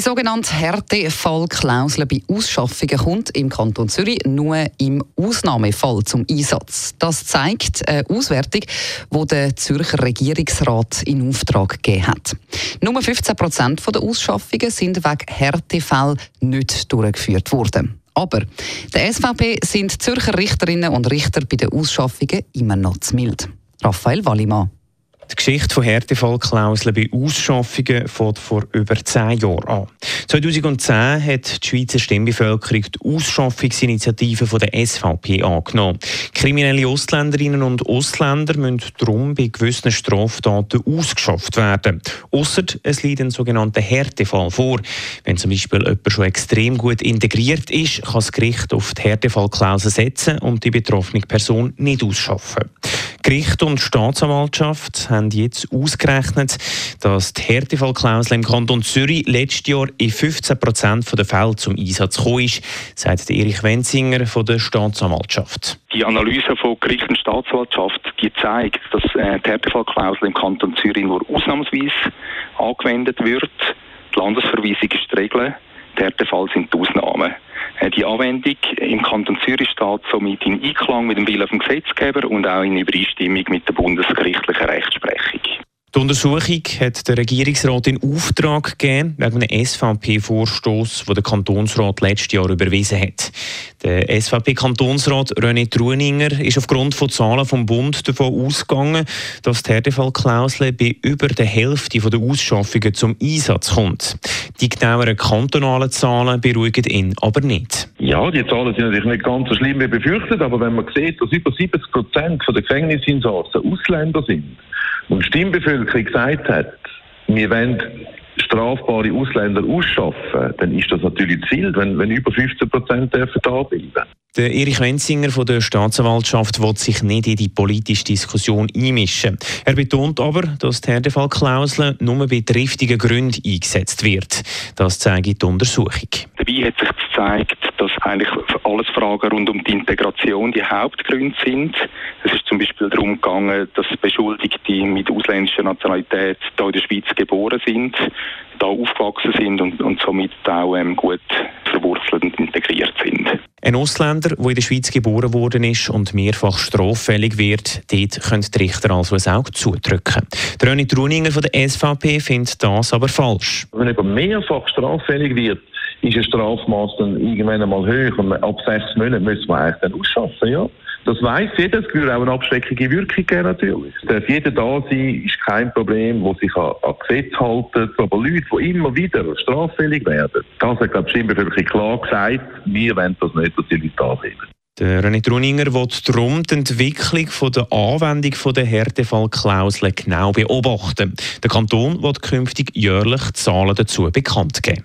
Die sogenannte Härtefallklausel bei Ausschaffungen kommt im Kanton Zürich nur im Ausnahmefall zum Einsatz. Das zeigt eine Auswertung, die der Zürcher Regierungsrat in Auftrag gegeben hat. Nur 15 Prozent der Ausschaffungen sind wegen Härtefall nicht durchgeführt worden. Aber der SVP sind Zürcher Richterinnen und Richter bei den Ausschaffungen immer noch zu mild. Raphael Wallimann. Die Geschichte von Härtefallklauseln bei Ausschaffungen fängt vor über zehn Jahren an. 2010 hat die Schweizer Stimmbevölkerung die Ausschaffungsinitiative der SVP angenommen. Kriminelle Ostländerinnen und Ostländer müssen darum bei gewissen Straftaten ausgeschafft werden. Ausser es liegt ein sogenannter Härtefall vor. Wenn zum Beispiel jemand schon extrem gut integriert ist, kann das Gericht auf die Härtefallklausel setzen und die betroffene Person nicht ausschaffen. Gericht und Staatsanwaltschaft haben jetzt ausgerechnet, dass die Härtefallklausel im Kanton Zürich letztes Jahr in 15 Prozent der Fälle zum Einsatz gekommen ist, sagt Erich Wenzinger von der Staatsanwaltschaft. Die Analyse von Gericht und Staatsanwaltschaft die zeigt, dass äh, die Härtefallklausel im Kanton Zürich nur ausnahmsweise angewendet wird. Die Landesverweisung ist die Regel, die Härtefall sind die Ausnahmen. Die Anwendung im Kanton Zürich steht somit in Einklang mit dem Willen vom Gesetzgeber und auch in Übereinstimmung mit der bundesgerichtlichen Rechtsprechung. Die Untersuchung hat der Regierungsrat in Auftrag gegeben, wegen einem SVP-Vorstoß, den der Kantonsrat letztes Jahr überwiesen hat. Der SVP-Kantonsrat René Truninger ist aufgrund von Zahlen vom Bund davon ausgegangen, dass die Härtefallklausel bei über der Hälfte der Ausschaffungen zum Einsatz kommt. Die genaueren kantonalen Zahlen beruhigen ihn aber nicht. Ja, die Zahlen sind natürlich nicht ganz so schlimm wie befürchtet, aber wenn man sieht, dass über 70 Prozent der Gefängnisinsassen Ausländer sind, und die Stimmbevölkerung gesagt hat, wir wollen strafbare Ausländer ausschaffen, dann ist das natürlich zu viel, wenn, wenn über 15 Prozent da bleiben. Der Erich Wenzinger von der Staatsanwaltschaft will sich nicht in die politische Diskussion einmischen. Er betont aber, dass die Härtefallklausel nur bei triftigen Gründen eingesetzt wird. Das zeigt die Untersuchung. Dabei hat sich gezeigt, eigentlich alles Fragen rund um die Integration die Hauptgründe sind. Es ist zum Beispiel darum gegangen, dass Beschuldigte mit ausländischer Nationalität hier in der Schweiz geboren sind, da aufgewachsen sind und, und somit auch ähm, gut verwurzelt und integriert sind. Ein Ausländer, der in der Schweiz geboren worden ist und mehrfach straffällig wird, dort können die Richter also ein Auge zudrücken. Der René Truninger von der SVP findet das aber falsch. Wenn jemand mehrfach straffällig wird, ist ein Strafmaß dann irgendwann einmal höher und ab sechs Monaten müssen wir eigentlich dann ausschaffen, ja. Das weiss jeder, es würde auch eine abschreckende Wirkung geben natürlich. Es darf jeder da sein, ist kein Problem, wo sich an, an Gesetz halten. Aber Leute, die immer wieder straffällig werden, das hat, glaube ich, Stimmbevölkerung klar gesagt, wir wollen das nicht, dass die Leute da bleiben. Der René Truninger will darum die Entwicklung von der Anwendung der Härtefallklausel genau beobachten. Der Kanton wird künftig jährlich Zahlen dazu bekannt geben.